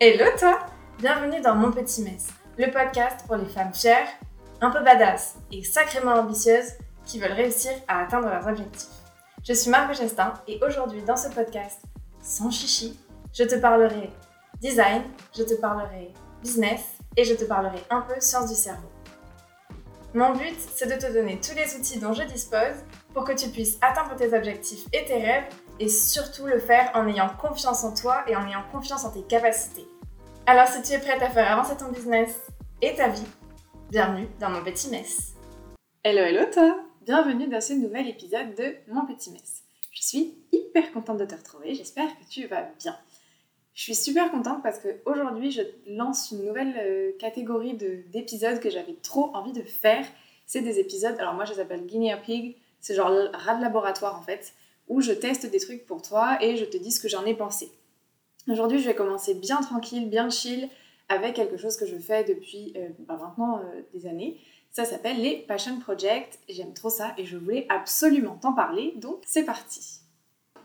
Hello toi Bienvenue dans Mon Petit Mess, le podcast pour les femmes fières, un peu badass et sacrément ambitieuses qui veulent réussir à atteindre leurs objectifs. Je suis Margot Gestin et aujourd'hui dans ce podcast, sans chichi, je te parlerai design, je te parlerai business et je te parlerai un peu sciences du cerveau. Mon but, c'est de te donner tous les outils dont je dispose pour que tu puisses atteindre tes objectifs et tes rêves et surtout le faire en ayant confiance en toi et en ayant confiance en tes capacités. Alors si tu es prête à faire avancer ton business et ta vie, bienvenue dans mon petit mess. Hello hello toi Bienvenue dans ce nouvel épisode de Mon petit mess. Je suis hyper contente de te retrouver, j'espère que tu vas bien. Je suis super contente parce qu'aujourd'hui je lance une nouvelle euh, catégorie d'épisodes que j'avais trop envie de faire. C'est des épisodes, alors moi je les appelle Guinea Pig, c'est genre rat de laboratoire en fait, où je teste des trucs pour toi et je te dis ce que j'en ai pensé. Aujourd'hui je vais commencer bien tranquille, bien chill, avec quelque chose que je fais depuis euh, bah, maintenant euh, des années. Ça s'appelle les Passion Projects. J'aime trop ça et je voulais absolument t'en parler, donc c'est parti.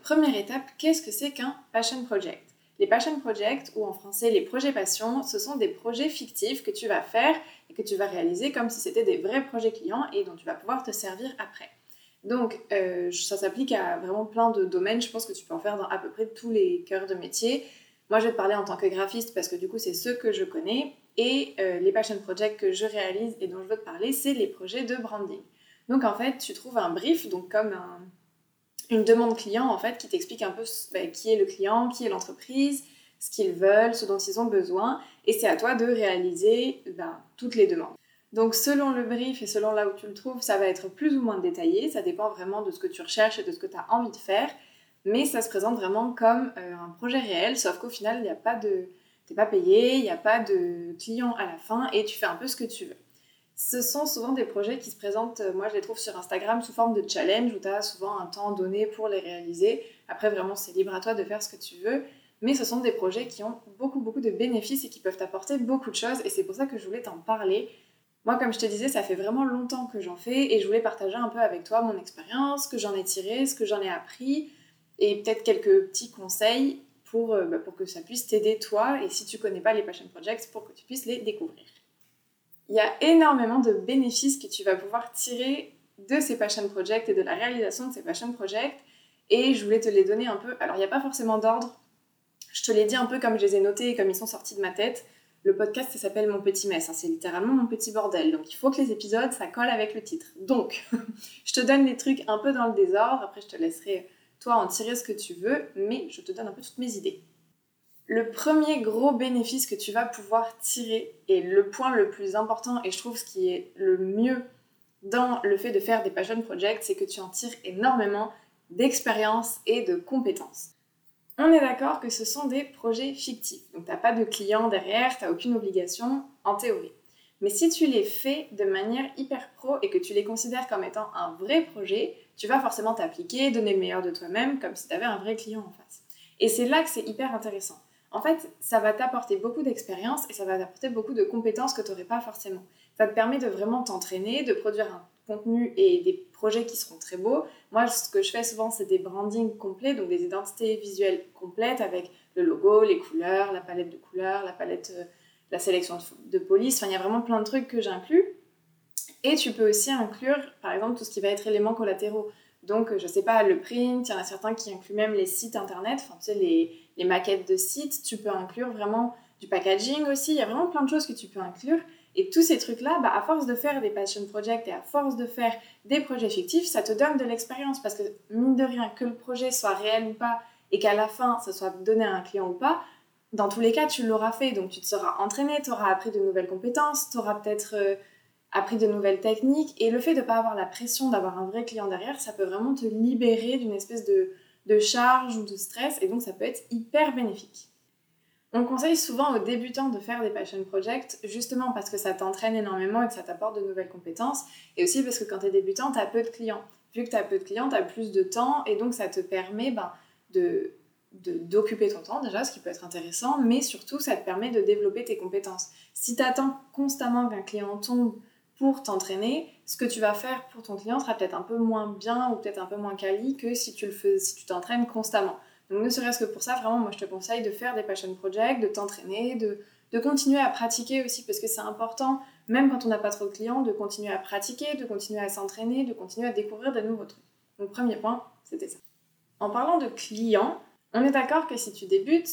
Première étape, qu'est-ce que c'est qu'un Passion Project? Les passion projects, ou en français les projets passion, ce sont des projets fictifs que tu vas faire et que tu vas réaliser comme si c'était des vrais projets clients et dont tu vas pouvoir te servir après. Donc euh, ça s'applique à vraiment plein de domaines, je pense que tu peux en faire dans à peu près tous les cœurs de métier. Moi je vais te parler en tant que graphiste parce que du coup c'est ceux que je connais et euh, les passion projects que je réalise et dont je veux te parler, c'est les projets de branding. Donc en fait tu trouves un brief, donc comme un, une demande client en fait qui t'explique un peu bah, qui est le client, qui est l'entreprise, ce qu'ils veulent, ce dont ils ont besoin, et c'est à toi de réaliser bah, toutes les demandes. Donc selon le brief et selon là où tu le trouves, ça va être plus ou moins détaillé, ça dépend vraiment de ce que tu recherches et de ce que tu as envie de faire, mais ça se présente vraiment comme euh, un projet réel, sauf qu'au final, il n'y pas pas payé, il n'y a pas de client à la fin, et tu fais un peu ce que tu veux. Ce sont souvent des projets qui se présentent, euh, moi je les trouve sur Instagram sous forme de challenge où tu as souvent un temps donné pour les réaliser. Après vraiment c'est libre à toi de faire ce que tu veux. Mais ce sont des projets qui ont beaucoup beaucoup de bénéfices et qui peuvent apporter beaucoup de choses et c'est pour ça que je voulais t'en parler. Moi comme je te disais ça fait vraiment longtemps que j'en fais et je voulais partager un peu avec toi mon expérience, ce que j'en ai tiré, ce que j'en ai appris et peut-être quelques petits conseils pour, euh, bah, pour que ça puisse t'aider toi et si tu connais pas les Passion Projects pour que tu puisses les découvrir il y a énormément de bénéfices que tu vas pouvoir tirer de ces passion projects et de la réalisation de ces passion projects. Et je voulais te les donner un peu. Alors, il n'y a pas forcément d'ordre. Je te les dis un peu comme je les ai notés et comme ils sont sortis de ma tête. Le podcast, s'appelle Mon Petit Mess. Hein. c'est littéralement mon petit bordel. Donc, il faut que les épisodes, ça colle avec le titre. Donc, je te donne les trucs un peu dans le désordre. Après, je te laisserai, toi, en tirer ce que tu veux. Mais je te donne un peu toutes mes idées. Le premier gros bénéfice que tu vas pouvoir tirer, et le point le plus important, et je trouve ce qui est le mieux dans le fait de faire des passion projects, c'est que tu en tires énormément d'expérience et de compétences. On est d'accord que ce sont des projets fictifs, donc tu n'as pas de client derrière, tu n'as aucune obligation en théorie. Mais si tu les fais de manière hyper pro et que tu les considères comme étant un vrai projet, tu vas forcément t'appliquer, donner le meilleur de toi-même, comme si tu avais un vrai client en face. Et c'est là que c'est hyper intéressant en fait, ça va t'apporter beaucoup d'expérience et ça va t'apporter beaucoup de compétences que tu n'aurais pas forcément. Ça te permet de vraiment t'entraîner, de produire un contenu et des projets qui seront très beaux. Moi, ce que je fais souvent, c'est des brandings complets, donc des identités visuelles complètes avec le logo, les couleurs, la palette de couleurs, la palette, euh, la sélection de, police. Enfin, il y a vraiment plein de trucs que j'inclus. Et tu peux aussi inclure, par exemple, tout ce qui va être éléments collatéraux. Donc, je sais pas, le print, il y en a certains qui incluent même les sites internet, enfin, tu sais, les, les maquettes de sites, tu peux inclure vraiment du packaging aussi, il y a vraiment plein de choses que tu peux inclure. Et tous ces trucs-là, bah, à force de faire des passion projects et à force de faire des projets fictifs, ça te donne de l'expérience parce que mine de rien, que le projet soit réel ou pas et qu'à la fin, ça soit donné à un client ou pas, dans tous les cas, tu l'auras fait. Donc tu te seras entraîné, tu auras appris de nouvelles compétences, tu auras peut-être euh, appris de nouvelles techniques. Et le fait de ne pas avoir la pression d'avoir un vrai client derrière, ça peut vraiment te libérer d'une espèce de, de charge ou de stress, et donc ça peut être hyper bénéfique. On conseille souvent aux débutants de faire des passion projects justement parce que ça t'entraîne énormément et que ça t'apporte de nouvelles compétences, et aussi parce que quand tu es débutant, tu as peu de clients. Vu que tu as peu de clients, tu as plus de temps, et donc ça te permet ben, de d'occuper ton temps déjà, ce qui peut être intéressant, mais surtout ça te permet de développer tes compétences. Si tu attends constamment qu'un client tombe pour t'entraîner, ce que tu vas faire pour ton client sera peut-être un peu moins bien ou peut-être un peu moins quali que si tu le si tu t'entraînes constamment. Donc ne serait-ce que pour ça, vraiment, moi je te conseille de faire des passion projects, de t'entraîner, de, de continuer à pratiquer aussi, parce que c'est important, même quand on n'a pas trop de clients, de continuer à pratiquer, de continuer à s'entraîner, de continuer à découvrir de nouveaux trucs. Donc premier point, c'était ça. En parlant de clients, on est d'accord que si tu débutes,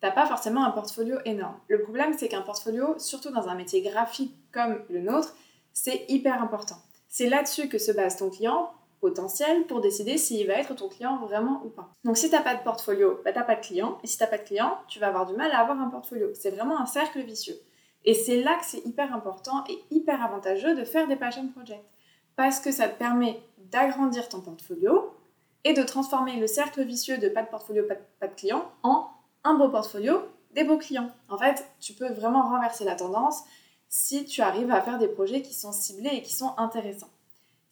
t'as pas forcément un portfolio énorme. Le problème, c'est qu'un portfolio, surtout dans un métier graphique comme le nôtre, c'est hyper important. C'est là-dessus que se base ton client potentiel pour décider s'il va être ton client vraiment ou pas. Donc si tu n'as pas de portfolio, bah, tu n'as pas de client. Et si tu n'as pas de client, tu vas avoir du mal à avoir un portfolio. C'est vraiment un cercle vicieux. Et c'est là que c'est hyper important et hyper avantageux de faire des passion projects. Parce que ça te permet d'agrandir ton portfolio et de transformer le cercle vicieux de pas de portfolio, pas de, pas de client en un beau portfolio, des beaux clients. En fait, tu peux vraiment renverser la tendance si tu arrives à faire des projets qui sont ciblés et qui sont intéressants.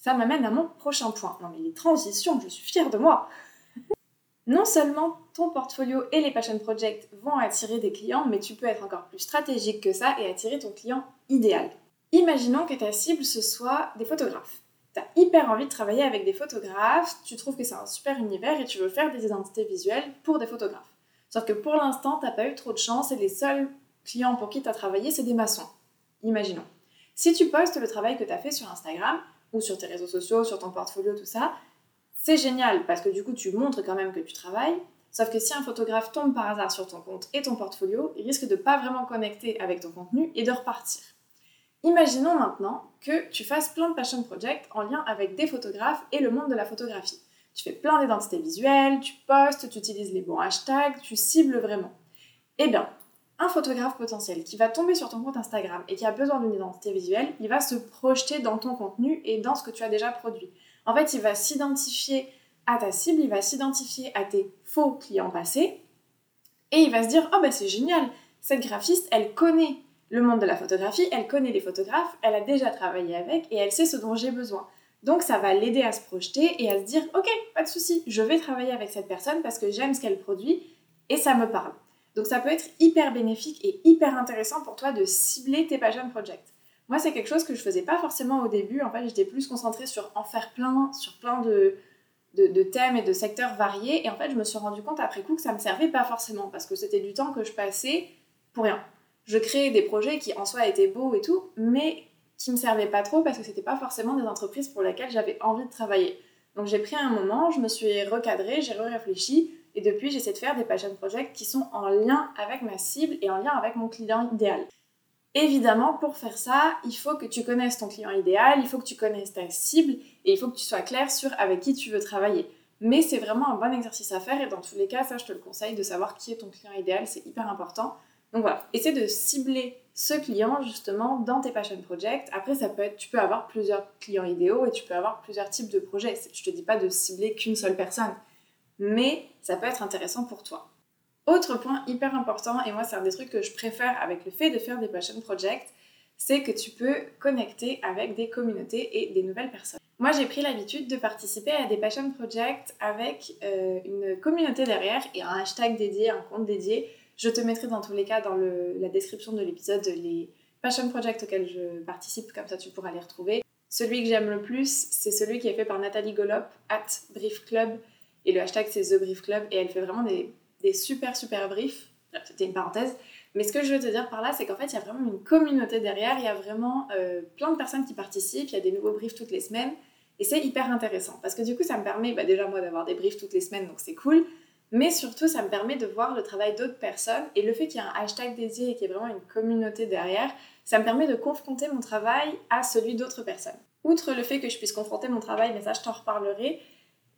Ça m'amène à mon prochain point. Non mais les transitions, je suis fière de moi. non seulement ton portfolio et les passion projects vont attirer des clients, mais tu peux être encore plus stratégique que ça et attirer ton client idéal. Imaginons que ta cible ce soit des photographes. Tu as hyper envie de travailler avec des photographes, tu trouves que c'est un super univers et tu veux faire des identités visuelles pour des photographes. Sauf que pour l'instant, tu n'as pas eu trop de chance et les seuls clients pour qui tu as travaillé, c'est des maçons. Imaginons. Si tu postes le travail que tu as fait sur Instagram, ou sur tes réseaux sociaux, sur ton portfolio, tout ça, c'est génial parce que du coup, tu montres quand même que tu travailles. Sauf que si un photographe tombe par hasard sur ton compte et ton portfolio, il risque de pas vraiment connecter avec ton contenu et de repartir. Imaginons maintenant que tu fasses plein de passion projects en lien avec des photographes et le monde de la photographie. Tu fais plein d'identités visuelles, tu postes, tu utilises les bons hashtags, tu cibles vraiment. Eh bien, un photographe potentiel qui va tomber sur ton compte Instagram et qui a besoin d'une identité visuelle, il va se projeter dans ton contenu et dans ce que tu as déjà produit. En fait, il va s'identifier à ta cible, il va s'identifier à tes faux clients passés et il va se dire Oh ben c'est génial, cette graphiste, elle connaît le monde de la photographie, elle connaît les photographes, elle a déjà travaillé avec et elle sait ce dont j'ai besoin. Donc ça va l'aider à se projeter et à se dire Ok, pas de souci, je vais travailler avec cette personne parce que j'aime ce qu'elle produit et ça me parle. Donc ça peut être hyper bénéfique et hyper intéressant pour toi de cibler tes passion projects. Moi, c'est quelque chose que je faisais pas forcément au début. En fait, j'étais plus concentrée sur en faire plein, sur plein de, de, thèmes et de secteurs variés. Et en fait, je me suis rendu compte après coup que ça me servait pas forcément parce que c'était du temps que je passais pour rien. Je créais des projets qui en soi étaient beaux et tout, mais qui me servaient pas trop parce que c'était pas forcément des entreprises pour lesquelles j'avais envie de travailler. Donc j'ai pris un moment, je me suis recadrée, j'ai réfléchi et depuis, j'essaie de faire des passion projects qui sont en lien avec ma cible et en lien avec mon client idéal. Évidemment, pour faire ça, il faut que tu connaisses ton client idéal, il faut que tu connaisses ta cible et il faut que tu sois clair sur avec qui tu veux travailler. Mais c'est vraiment un bon exercice à faire et dans tous les cas, ça je te le conseille de savoir qui est ton client idéal, c'est hyper important. Donc voilà, essaie de cibler ce client justement dans tes passion projects. Après, ça peut être, tu peux avoir plusieurs clients idéaux et tu peux avoir plusieurs types de projets. Je te dis pas de cibler qu'une seule personne mais ça peut être intéressant pour toi. Autre point hyper important, et moi c'est un des trucs que je préfère avec le fait de faire des passion projects, c'est que tu peux connecter avec des communautés et des nouvelles personnes. Moi j'ai pris l'habitude de participer à des passion projects avec euh, une communauté derrière et un hashtag dédié, un compte dédié. Je te mettrai dans tous les cas dans la description de l'épisode les passion projects auxquels je participe, comme ça tu pourras les retrouver. Celui que j'aime le plus, c'est celui qui est fait par Nathalie Golop, at Brief Club. Et le hashtag, c'est The Brief Club. Et elle fait vraiment des, super, super briefs. C'était une parenthèse. Mais ce que je veux te dire par là, c'est qu'en fait, il y a vraiment une communauté derrière. Il y a vraiment euh, plein de personnes qui participent. Il y a des nouveaux briefs toutes les semaines. Et c'est hyper intéressant. Parce que du coup, ça me permet, bah, déjà moi, d'avoir des briefs toutes les semaines. Donc c'est cool. Mais surtout, ça me permet de voir le travail d'autres personnes. Et le fait qu'il y ait un hashtag dédié et qu'il y ait vraiment une communauté derrière, ça me permet de confronter mon travail à celui d'autres personnes. Outre le fait que je puisse confronter mon travail, mais ça je t'en reparlerai,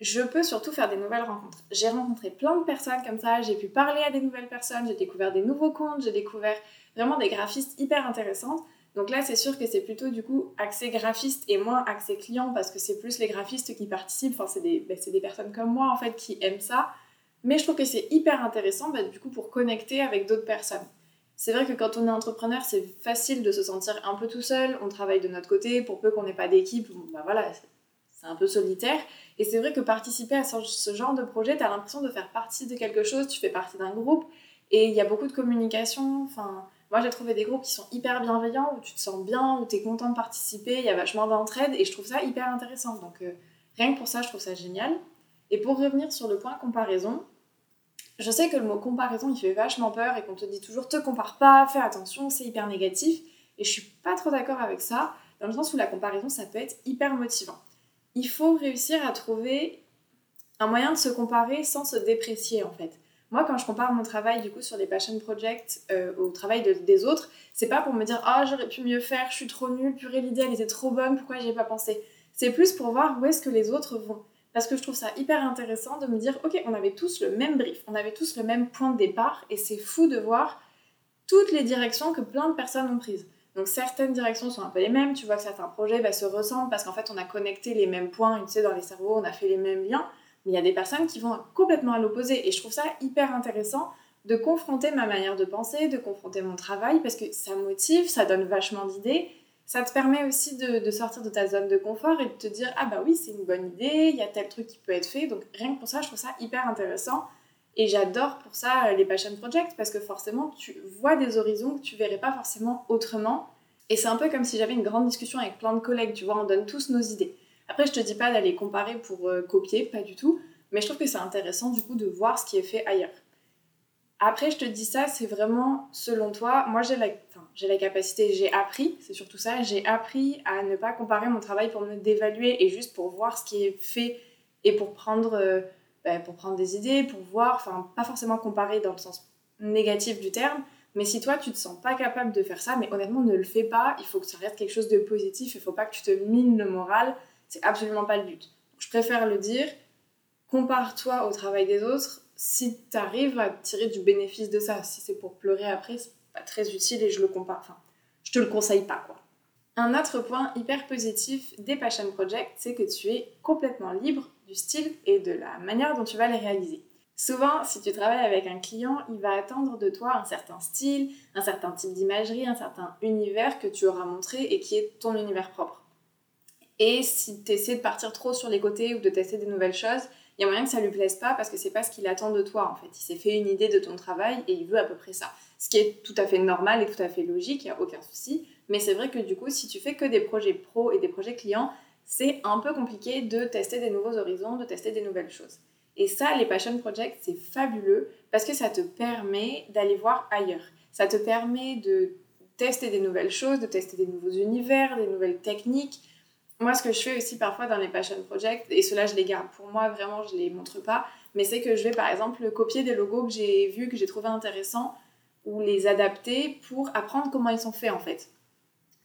je peux surtout faire des nouvelles rencontres. J'ai rencontré plein de personnes comme ça, j'ai pu parler à des nouvelles personnes, j'ai découvert des nouveaux comptes, j'ai découvert vraiment des graphistes hyper intéressantes. Donc là, c'est sûr que c'est plutôt du coup accès graphiste et moins accès client parce que c'est plus les graphistes qui participent. Enfin, c'est des, ben, des, personnes comme moi en fait qui aiment ça. Mais je trouve que c'est hyper intéressant ben, du coup pour connecter avec d'autres personnes. C'est vrai que quand on est entrepreneur, c'est facile de se sentir un peu tout seul. On travaille de notre côté, pour peu qu'on n'ait pas d'équipe, ben voilà, c'est un peu solitaire. Et c'est vrai que participer à ce genre de projet, tu as l'impression de faire partie de quelque chose, tu fais partie d'un groupe, et il y a beaucoup de communication. Enfin, moi, j'ai trouvé des groupes qui sont hyper bienveillants, où tu te sens bien, où tu es content de participer, il y a vachement d'entraide, et je trouve ça hyper intéressant. Donc, euh, rien que pour ça, je trouve ça génial. Et pour revenir sur le point comparaison, Je sais que le mot comparaison, il fait vachement peur et qu'on te dit toujours te compare pas, fais attention, c'est hyper négatif. Et je suis pas trop d'accord avec ça, dans le sens où la comparaison, ça peut être hyper motivant. Il faut réussir à trouver un moyen de se comparer sans se déprécier en fait. Moi, quand je compare mon travail du coup sur les passion projects euh, au travail des autres, c'est pas pour me dire ah j'aurais pu mieux faire, je suis trop nulle, purée l'idée elle était trop bonne, pourquoi j'y ai pas pensé? C'est plus pour voir où est-ce que les autres vont. Parce que je trouve ça hyper intéressant de me dire ok on avait tous le même brief, on avait tous le même point de départ et c'est fou de voir toutes les directions que plein de personnes ont prises. Donc certaines directions sont un peu les mêmes, tu vois que certains projets bah, se ressemblent parce qu'en fait on a connecté les mêmes points, tu sais, dans les cerveaux, on a fait les mêmes liens. Mais il y a des personnes qui vont complètement à l'opposé. Et je trouve ça hyper intéressant de confronter ma manière de penser, de confronter mon travail, parce que ça motive, ça donne vachement d'idées. Ça te permet aussi de, sortir de ta zone de confort et de te dire Ah bah oui, c'est une bonne idée, il y a tel truc qui peut être fait. Donc rien que pour ça, je trouve ça hyper intéressant. Et j'adore pour ça les passion projects parce que forcément, tu vois des horizons que tu verrais pas forcément autrement. Et c'est un peu comme si j'avais une grande discussion avec plein de collègues, tu vois, on donne tous nos idées. Après, je te dis pas d'aller comparer pour euh, copier, pas du tout, mais je trouve que c'est intéressant du coup de voir ce qui est fait ailleurs. Après, je te dis ça, c'est vraiment selon toi. Moi, j'ai la, j'ai la capacité, j'ai appris, c'est surtout ça, j'ai appris à ne pas comparer mon travail pour me dévaluer et juste pour voir ce qui est fait et pour prendre, euh, bah, pour prendre des idées, pour voir, enfin, pas forcément comparer dans le sens négatif du terme, mais si toi, tu te sens pas capable de faire ça, mais honnêtement, ne le fais pas, il faut que ça reste quelque chose de positif, il faut pas que tu te mines le moral c'est absolument pas le but. je préfère le dire, compare-toi au travail des autres si tu arrives à tirer du bénéfice de ça. Si c'est pour pleurer après, c'est pas très utile et je le compare. Enfin, je te le conseille pas quoi. Un autre point hyper positif des Passion Projects, c'est que tu es complètement libre du style et de la manière dont tu vas les réaliser. Souvent, si tu travailles avec un client, il va attendre de toi un certain style, un certain type d'imagerie, un certain univers que tu auras montré et qui est ton univers propre. Et si tu essaies de partir trop sur les côtés ou de tester des nouvelles choses, il y a moyen que ça lui plaise pas parce que c'est pas ce qu'il attend de toi en fait. Il s'est fait une idée de ton travail et il veut à peu près ça. Ce qui est tout à fait normal et tout à fait logique, il n'y a aucun souci. Mais c'est vrai que du coup, si tu fais que des projets pro et des projets clients, c'est un peu compliqué de tester des nouveaux horizons, de tester des nouvelles choses. Et ça, les passion projects, c'est fabuleux parce que ça te permet d'aller voir ailleurs. Ça te permet de tester des nouvelles choses, de tester des nouveaux univers, des nouvelles techniques, moi, ce que je fais aussi parfois dans les passion projects, et cela je les garde pour moi, vraiment, je les montre pas, mais c'est que je vais par exemple copier des logos que j'ai vus, que j'ai trouvé intéressants, ou les adapter pour apprendre comment ils sont faits en fait.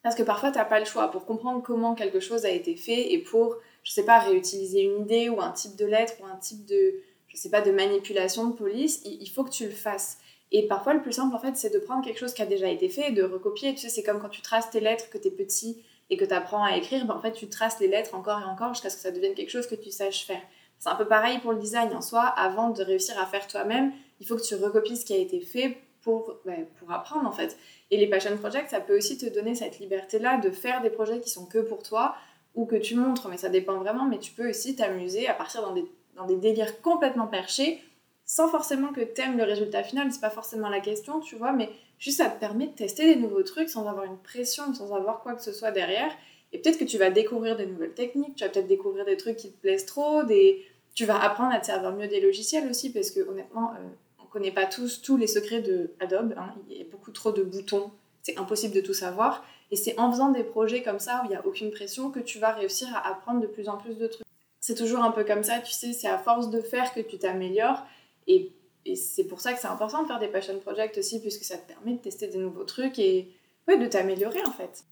Parce que parfois, tu n'as pas le choix. Pour comprendre comment quelque chose a été fait et pour, je sais pas, réutiliser une idée ou un type de lettre ou un type de, je sais pas, de manipulation de police, il faut que tu le fasses. Et parfois, le plus simple, en fait, c'est de prendre quelque chose qui a déjà été fait et de recopier. Tu sais, c'est comme quand tu traces tes lettres, que tu es petit et que tu apprends à écrire, ben, en fait, tu traces les lettres encore et encore jusqu'à ce que ça devienne quelque chose que tu saches faire. C'est un peu pareil pour le design en soi. Avant de réussir à faire toi-même, il faut que tu recopies ce qui a été fait pour, ben, pour apprendre en fait. Et les passion projects, ça peut aussi te donner cette liberté-là de faire des projets qui sont que pour toi ou que tu montres, mais ça dépend vraiment. Mais tu peux aussi t'amuser à partir dans des, dans des délires complètement perchés sans forcément que tu aimes le résultat final, c'est pas forcément la question, tu vois, mais juste ça te permet de tester des nouveaux trucs sans avoir une pression, sans avoir quoi que ce soit derrière. Et peut-être que tu vas découvrir des nouvelles techniques, tu vas peut-être découvrir des trucs qui te plaisent trop, des... tu vas apprendre à te servir mieux des logiciels aussi, parce que honnêtement, euh, connaît pas tous tous les secrets de Adobe, hein. il y a beaucoup trop de boutons, c'est impossible de tout savoir. Et c'est en faisant des projets comme ça, où il n'y a aucune pression, que tu vas réussir à apprendre de plus en plus de trucs. C'est toujours un peu comme ça, tu sais, c'est à force de faire que tu t'améliores. Et, c'est pour ça que c'est important de faire des passion projects aussi, puisque ça te permet de tester des nouveaux trucs et ouais, de t'améliorer en fait.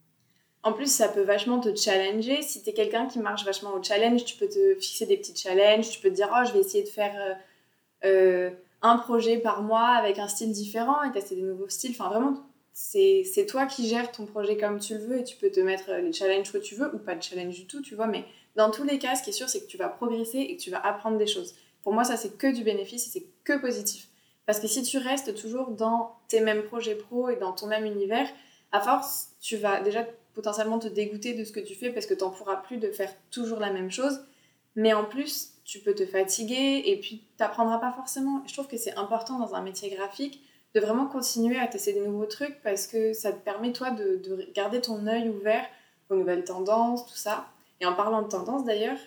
En plus, ça peut vachement te challenger. Si tu es quelqu'un qui marche vachement au challenge, tu peux te fixer des petits challenges, tu peux te dire, oh, je vais essayer de faire euh, euh, un projet par mois avec un style différent et tester des nouveaux styles. Enfin, vraiment, c'est toi qui gères ton projet comme tu le veux et tu peux te mettre les challenges que tu veux ou pas de challenge du tout, tu vois. Mais dans tous les cas, ce qui est sûr, c'est que tu vas progresser et que tu vas apprendre des choses. Pour moi, ça, c'est que du bénéfice et c'est que positif. Parce que si tu restes toujours dans tes mêmes projets pro et dans ton même univers, à force, tu vas déjà potentiellement te dégoûter de ce que tu fais parce que tu n'en pourras plus de faire toujours la même chose. Mais en plus, tu peux te fatiguer et puis tu n'apprendras pas forcément. Je trouve que c'est important dans un métier graphique de vraiment continuer à tester des nouveaux trucs parce que ça te permet, toi, de, de garder ton œil ouvert aux nouvelles tendances, tout ça. Et en parlant de tendances d'ailleurs,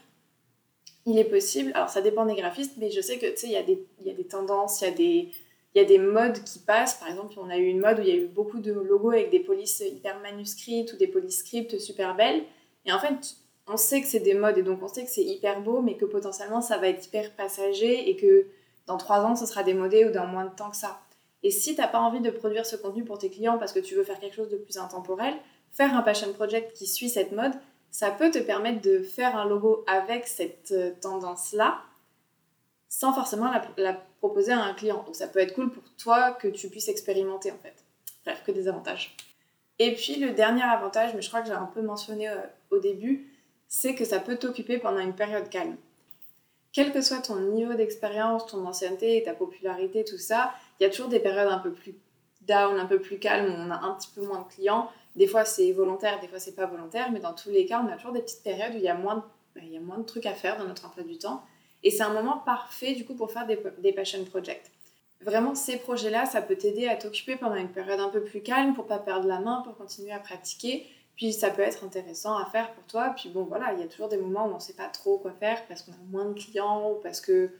il est possible, alors ça dépend des graphistes, mais je sais que tu sais, il y, a des, y a des tendances, il y a des, il y a des modes qui passent. Par exemple, on a eu une mode où il y a eu beaucoup de logos avec des polices hyper manuscrites ou des polices scripts super belles. Et en fait, on sait que c'est des modes et donc on sait que c'est hyper beau, mais que potentiellement ça va être hyper passager et que dans trois ans, ce sera démodé ou dans moins de temps que ça. Et si tu n'as pas envie de produire ce contenu pour tes clients parce que tu veux faire quelque chose de plus intemporel, faire un passion project qui suit cette mode, ça peut te permettre de faire un logo avec cette euh, tendance-là sans forcément la, proposer à un client. Donc ça peut être cool pour toi que tu puisses expérimenter en fait. Bref, que des avantages. Et puis le dernier avantage, mais je crois que j'ai un peu mentionné euh, au début, c'est que ça peut t'occuper pendant une période calme. Quel que soit ton niveau d'expérience, ton ancienneté, ta popularité, tout ça, il y a toujours des périodes un peu plus down, un peu plus calmes, où on a un petit peu moins de clients. Des fois c'est volontaire, des fois c'est pas volontaire, mais dans tous les cas, on a toujours des petites périodes où il y a moins de, ben, il y a moins de trucs à faire dans notre emploi du temps. Et c'est un moment parfait du coup pour faire des, des passion projects. Vraiment, ces projets-là, ça peut t'aider à t'occuper pendant une période un peu plus calme pour pas perdre la main, pour continuer à pratiquer. Puis ça peut être intéressant à faire pour toi. Puis bon, voilà, il y a toujours des moments où on sait pas trop quoi faire parce qu'on a moins de clients ou parce que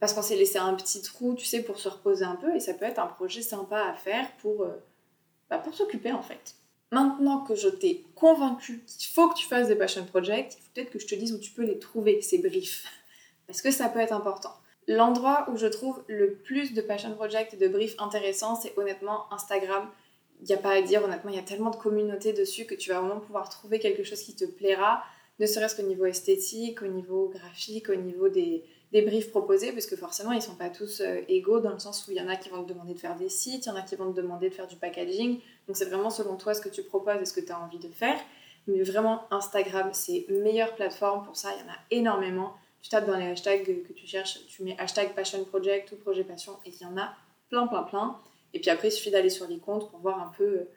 parce qu'on s'est laissé un petit trou, tu sais, pour se reposer un peu. Et ça peut être un projet sympa à faire pour, euh, bah, pour s'occuper en fait. Maintenant que je t'ai convaincu qu'il faut que tu fasses des passion projects, il faut peut-être que je te dise où tu peux les trouver, ces briefs parce que ça peut être important. L'endroit où je trouve le plus de passion project et de briefs intéressants, c'est honnêtement Instagram. Il n'y a pas à dire, honnêtement, il y a tellement de communautés dessus que tu vas vraiment pouvoir trouver quelque chose qui te plaira, ne serait-ce qu'au niveau esthétique, au niveau graphique, au niveau des, des briefs proposés, parce que forcément, ils ne sont pas tous euh, égaux, dans le sens où il y en a qui vont te demander de faire des sites, il y en a qui vont te demander de faire du packaging. Donc c'est vraiment selon toi ce que tu proposes et ce que tu as envie de faire. Mais vraiment, Instagram, c'est meilleure plateforme pour ça, il y en a énormément tu tapes dans les hashtags que tu cherches, tu mets hashtag passion project ou projet passion et il y en a plein, plein, plein. Et puis après, il suffit d'aller sur les comptes pour voir un peu euh,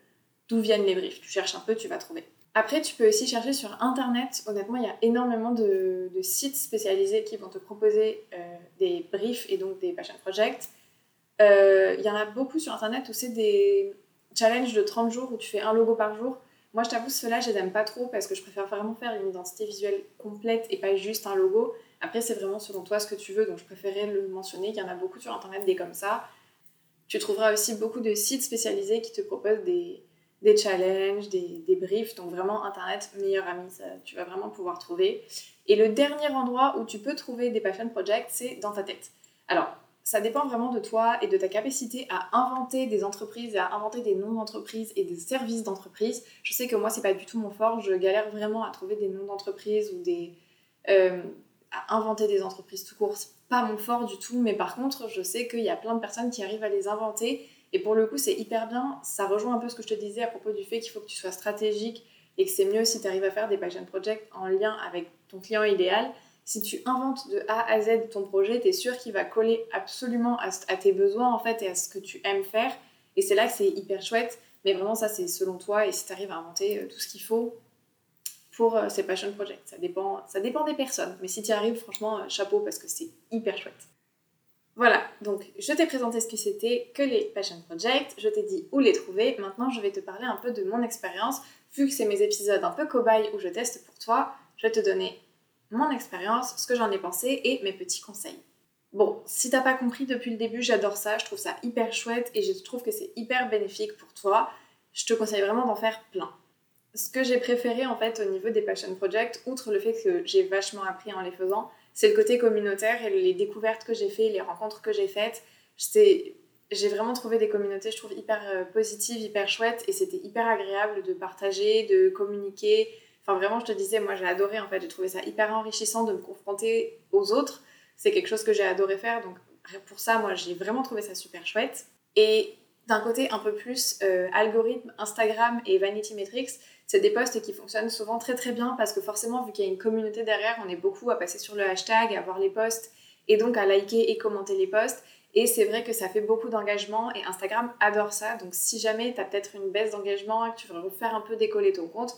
d'où viennent les briefs. Tu cherches un peu, tu vas trouver. Après, tu peux aussi chercher sur Internet. Honnêtement, il y a énormément de, sites spécialisés qui vont te proposer euh, des briefs et donc des passion projects. Euh, il y en a beaucoup sur Internet où c'est des challenges de 30 jours où tu fais un logo par jour. Moi, je t'avoue, ceux-là, je les aime pas trop parce que je préfère vraiment faire une identité visuelle complète et pas juste un logo. Après, c'est vraiment selon toi ce que tu veux, donc je préférais le mentionner. Il y en a beaucoup sur Internet des comme ça. Tu trouveras aussi beaucoup de sites spécialisés qui te proposent des, challenges, des, briefs. Donc vraiment, Internet, meilleur ami, ça, tu vas vraiment pouvoir trouver. Et le dernier endroit où tu peux trouver des passion projects, c'est dans ta tête. Alors, ça dépend vraiment de toi et de ta capacité à inventer des entreprises, à inventer des noms d'entreprises et des services d'entreprise. Je sais que moi, c'est pas du tout mon fort. Je galère vraiment à trouver des noms d'entreprises ou des... Euh, à inventer des entreprises tout court, pas mon fort du tout, mais par contre, je sais qu'il y a plein de personnes qui arrivent à les inventer. Et pour le coup, c'est hyper bien. Ça rejoint un peu ce que je te disais à propos du fait qu'il faut que tu sois stratégique et que c'est mieux si tu arrives à faire des passion projects en lien avec ton client idéal. Si tu inventes de A à Z ton projet, tu es sûr qu'il va coller absolument à, à, tes besoins en fait et à ce que tu aimes faire. Et c'est là que c'est hyper chouette. Mais vraiment, ça, c'est selon toi. Et si tu arrives à inventer euh, tout ce qu'il faut, pour euh, ces passion projects. Ça dépend, ça dépend des personnes, mais si tu y arrives, franchement, euh, chapeau parce que c'est hyper chouette. Voilà, donc je t'ai présenté ce que c'était que les passion projects, je t'ai dit où les trouver. Maintenant, je vais te parler un peu de mon expérience. Vu que c'est mes épisodes un peu cobaye où je teste pour toi, je vais te donner mon expérience, ce que j'en ai pensé et mes petits conseils. Bon, si t'as pas compris depuis le début, j'adore ça, je trouve ça hyper chouette et je trouve que c'est hyper bénéfique pour toi. Je te conseille vraiment d'en faire plein ce que j'ai préféré en fait au niveau des passion projects, outre le fait que j'ai vachement appris en les faisant, c'est le côté communautaire et les découvertes que j'ai faites, les rencontres que j'ai faites. J'ai vraiment trouvé des communautés, je trouve, hyper euh, positives, hyper chouettes et c'était hyper agréable de partager, de communiquer. Enfin, vraiment, je te disais, moi j'ai adoré en fait, j'ai trouvé ça hyper enrichissant de me confronter aux autres. C'est quelque chose que j'ai adoré faire, donc pour ça, moi j'ai vraiment trouvé ça super chouette. Et d'un côté un peu plus euh, algorithme, Instagram et Vanity Metrics, c'est des posts qui fonctionnent souvent très très bien parce que forcément, vu qu'il y a une communauté derrière, on est beaucoup à passer sur le hashtag, à voir les posts et donc à liker et commenter les posts. Et c'est vrai que ça fait beaucoup d'engagement et Instagram adore ça. Donc si jamais tu as peut-être une baisse d'engagement et que tu veux refaire un peu décoller ton compte,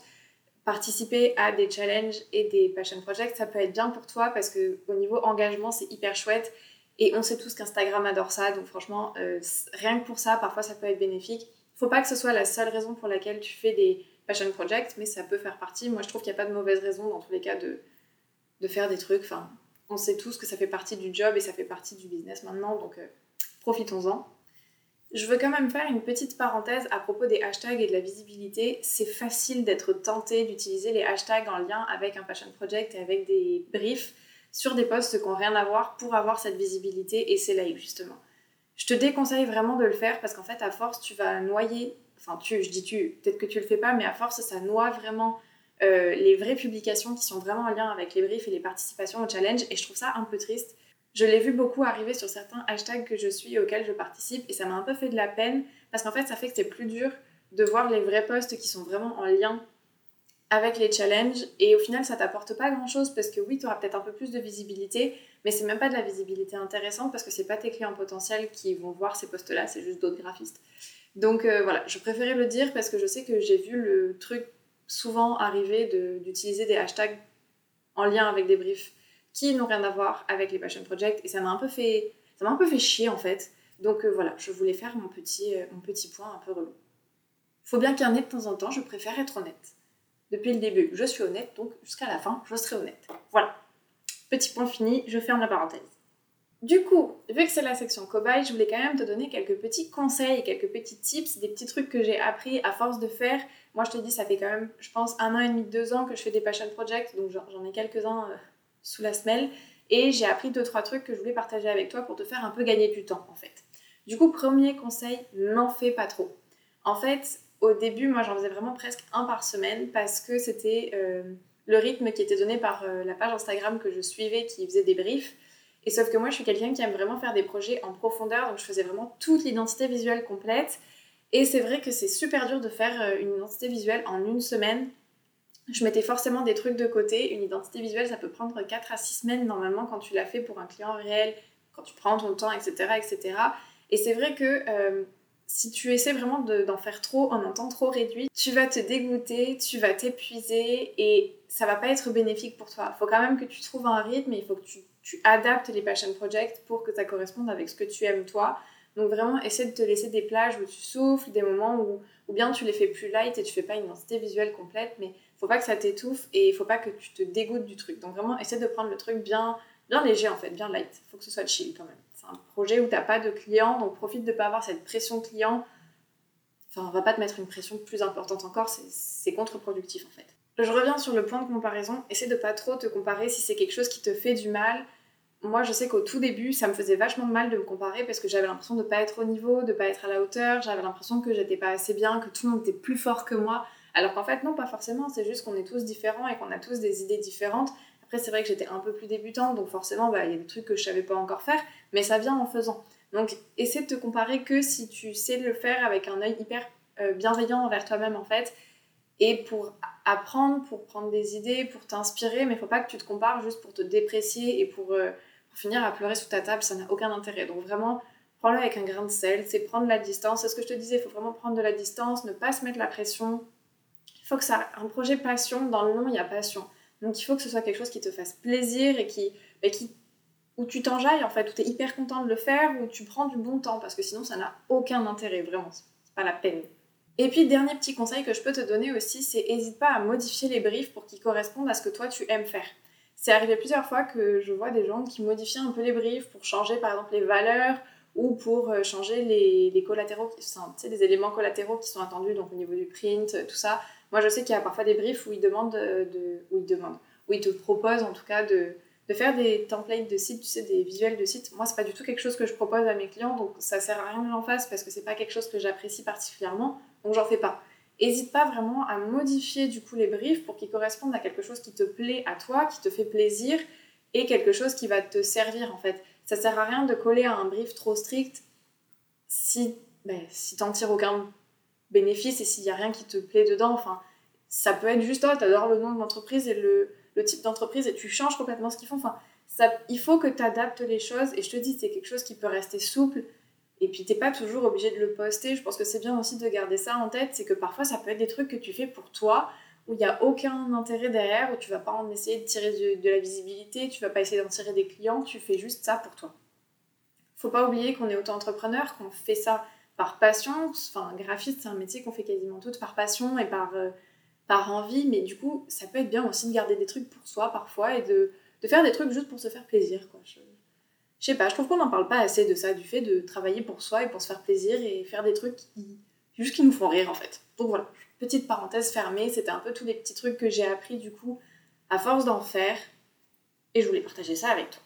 participer à des challenges et des passion projects, ça peut être bien pour toi parce que au niveau engagement, c'est hyper chouette. Et on sait tous qu'Instagram adore ça. Donc franchement, euh, rien que pour ça, parfois ça peut être bénéfique. Faut pas que ce soit la seule raison pour laquelle tu fais des passion project, mais ça peut faire partie. Moi, je trouve qu'il n'y a pas de mauvaise raison dans tous les cas de, de faire des trucs. Enfin, on sait tous que ça fait partie du job et ça fait partie du business maintenant, donc euh, profitons-en. Je veux quand même faire une petite parenthèse à propos des hashtags et de la visibilité. C'est facile d'être tenté d'utiliser les hashtags en lien avec un passion project et avec des briefs sur des posts qui n'ont rien à voir pour avoir cette visibilité et ces likes justement. Je te déconseille vraiment de le faire parce qu'en fait à force tu vas noyer, enfin tu, je dis tu, peut-être que tu le fais pas, mais à force ça noie vraiment euh, les vraies publications qui sont vraiment en lien avec les briefs et les participations au challenge et je trouve ça un peu triste. Je l'ai vu beaucoup arriver sur certains hashtags que je suis auxquels je participe et ça m'a un peu fait de la peine parce qu'en fait ça fait que c'est plus dur de voir les vrais posts qui sont vraiment en lien avec les challenges et au final ça t'apporte pas grand chose parce que oui tu auras peut-être un peu plus de visibilité mais c'est même pas de la visibilité intéressante parce que c'est pas tes clients potentiels qui vont voir ces posts là c'est juste d'autres graphistes. Donc euh, voilà je préférais le dire parce que je sais que j'ai vu le truc souvent arriver d'utiliser des hashtags en lien avec des briefs qui n'ont rien à voir avec les passion projects et ça m'a un peu fait ça m'a un peu fait chier en fait. Donc euh, voilà je voulais faire mon petit euh, mon petit point un peu relou. Faut bien qu'il y en ait de temps en temps je préfère être honnête depuis le début, je suis honnête, donc jusqu'à la fin, je serai honnête. Voilà. Petit point fini, je ferme la parenthèse. Du coup, vu que c'est la section cobaye, je voulais quand même te donner quelques petits conseils, quelques petits tips, des petits trucs que j'ai appris à force de faire. Moi, je te dis, ça fait quand même, je pense, un an et demi, deux ans que je fais des passion projects, donc j'en ai quelques-uns euh, sous la semelle. Et j'ai appris deux, trois trucs que je voulais partager avec toi pour te faire un peu gagner du temps, en fait. Du coup, premier conseil, n'en fais pas trop. En fait, au début, moi, j'en faisais vraiment presque un par semaine parce que c'était euh, le rythme qui était donné par euh, la page Instagram que je suivais qui faisait des briefs. Et sauf que moi, je suis quelqu'un qui aime vraiment faire des projets en profondeur, donc je faisais vraiment toute l'identité visuelle complète. Et c'est vrai que c'est super dur de faire euh, une identité visuelle en une semaine. Je mettais forcément des trucs de côté. Une identité visuelle, ça peut prendre 4 à 6 semaines normalement quand tu l'as fait pour un client réel, quand tu prends ton temps, etc. etc. Et c'est vrai que si tu essaies vraiment d'en faire trop en un temps trop réduit, tu vas te dégoûter, tu vas t'épuiser et ça va pas être bénéfique pour toi. Il faut quand même que tu trouves un rythme et il faut que tu, tu, adaptes les passion projects pour que ça corresponde avec ce que tu aimes toi. Donc vraiment, essaie de te laisser des plages où tu souffles, des moments où, ou bien tu les fais plus light et tu fais pas une identité visuelle complète, mais faut pas que ça t'étouffe et il faut pas que tu te dégoûtes du truc. Donc vraiment, essaie de prendre le truc bien, bien léger en fait, bien light. Faut que ce soit chill quand même un projet où tu n'as pas de clients, donc profite de ne pas avoir cette pression client. Enfin, on va pas te mettre une pression plus importante encore, c'est contre-productif en fait. Je reviens sur le point de comparaison, essaie de pas trop te comparer si c'est quelque chose qui te fait du mal. Moi, je sais qu'au tout début, ça me faisait vachement mal de me comparer parce que j'avais l'impression de ne pas être au niveau, de ne pas être à la hauteur, j'avais l'impression que j'étais pas assez bien, que tout le monde était plus fort que moi. Alors qu'en fait, non, pas forcément, c'est juste qu'on est tous différents et qu'on a tous des idées différentes. Après, c'est vrai que j'étais un peu plus débutante, donc forcément, bah, il y a des trucs que je savais pas encore faire, mais ça vient en faisant. Donc, essaie de te comparer que si tu sais le faire avec un œil hyper euh, bienveillant envers toi-même, en fait, et pour apprendre, pour prendre des idées, pour t'inspirer, mais il faut pas que tu te compares juste pour te déprécier et pour, euh, pour finir à pleurer sous ta table, ça n'a aucun intérêt. Donc, vraiment, prends-le avec un grain de sel, c'est prendre la distance. C'est ce que je te disais, il faut vraiment prendre de la distance, ne pas se mettre la pression. Il faut que ça. Un projet passion, dans le nom, il y a passion. Donc il faut que ce soit quelque chose qui te fasse plaisir et qui, bah, qui où tu t'enjailles en fait, où tu es hyper content de le faire, où tu prends du bon temps, parce que sinon ça n'a aucun intérêt, vraiment, c'est pas la peine. Et puis dernier petit conseil que je peux te donner aussi, c'est n'hésite pas à modifier les briefs pour qu'ils correspondent à ce que toi tu aimes faire. C'est arrivé plusieurs fois que je vois des gens qui modifient un peu les briefs pour changer par exemple les valeurs ou pour euh, changer les, les collatéraux, tu sais, des éléments collatéraux qui sont attendus, donc au niveau du print, tout ça. Moi, je sais qu'il y a parfois des briefs où ils demandent, de, où ils demandent, où ils te proposent en tout cas de, de faire des templates de sites, tu sais, des visuels de sites. Moi, c'est pas du tout quelque chose que je propose à mes clients, donc ça sert à rien que j'en fasse parce que c'est pas quelque chose que j'apprécie particulièrement, donc j'en fais pas. N'hésite pas vraiment à modifier du coup les briefs pour qu'ils correspondent à quelque chose qui te plaît à toi, qui te fait plaisir et quelque chose qui va te servir en fait. Ça sert à rien de coller à un brief trop strict si, ben, si t'en tires aucun bénéfice et s'il n'y a rien qui te plaît dedans. Enfin, ça peut être juste, oh, tu adores le nom de l'entreprise et le, le type d'entreprise et tu changes complètement ce qu'ils font. Enfin, ça, il faut que tu adaptes les choses et je te dis, c'est quelque chose qui peut rester souple. Et puis, t'es pas toujours obligé de le poster. Je pense que c'est bien aussi de garder ça en tête. C'est que parfois, ça peut être des trucs que tu fais pour toi, où il n'y a aucun intérêt derrière, où tu vas pas en essayer de tirer de, la visibilité, tu vas pas essayer d'en tirer des clients, tu fais juste ça pour toi. Faut pas oublier qu'on est auto-entrepreneur, qu'on fait ça par passion. Enfin, graphiste, c'est un métier qu'on fait quasiment toutes par passion et par, euh, par envie, mais du coup, ça peut être bien aussi de garder des trucs pour soi parfois et de, faire des trucs juste pour se faire plaisir. Quoi. Je, je sais pas, je trouve qu'on n'en parle pas assez de ça, du fait de travailler pour soi et pour se faire plaisir et faire des trucs qui, juste qui nous font rire en fait. Donc voilà, petite parenthèse fermée, c'était un peu tous les petits trucs que j'ai appris du coup à force d'en faire et je voulais partager ça avec toi.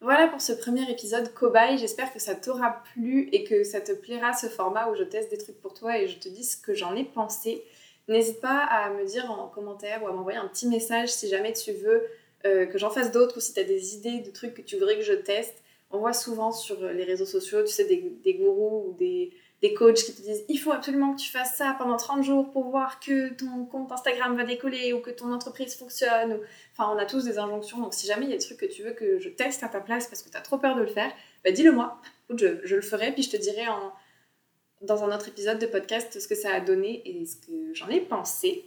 Voilà pour ce premier épisode cobaye, j'espère que ça t'aura plu et que ça te plaira ce format où je teste des trucs pour toi et je te dis ce que j'en ai pensé. N'hésite pas à me dire en commentaire ou à m'envoyer un petit message si jamais tu veux euh, que j'en fasse d'autres ou si tu as des idées de trucs que tu voudrais que je teste. On voit souvent sur les réseaux sociaux, tu sais, des, gourous ou des, des coachs qui te disent il faut absolument que tu fasses ça pendant 30 jours pour voir que ton compte Instagram va décoller ou que ton entreprise fonctionne. Enfin, on a tous des injonctions. Donc, si jamais il y a des trucs que tu veux que je teste à ta place parce que tu as trop peur de le faire, bah, dis-le moi. Je, je, le ferai, puis je te dirai en, dans un autre épisode de podcast ce que ça a donné et ce que j'en ai pensé.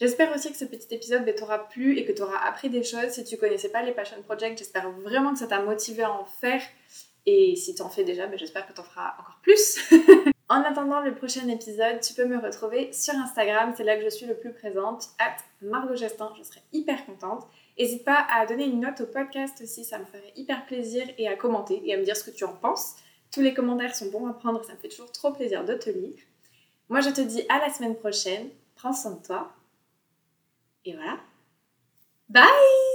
J'espère aussi que ce petit épisode bah, t'aura plu et que tu auras appris des choses. Si tu connaissais pas les Passion Project, j'espère vraiment que ça t'a motivé à en faire. Et si tu en fais déjà, bah, j'espère que tu en feras encore plus. en attendant le prochain épisode, tu peux me retrouver sur Instagram, c'est là que je suis le plus présente, at Margot Gestin, je serai hyper contente. N'hésite pas à donner une note au podcast aussi, ça me ferait hyper plaisir, et à commenter et à me dire ce que tu en penses. Tous les commentaires sont bons à prendre, ça me fait toujours trop plaisir de te lire. Moi, je te dis à la semaine prochaine, prends soin de toi, et voilà. Bye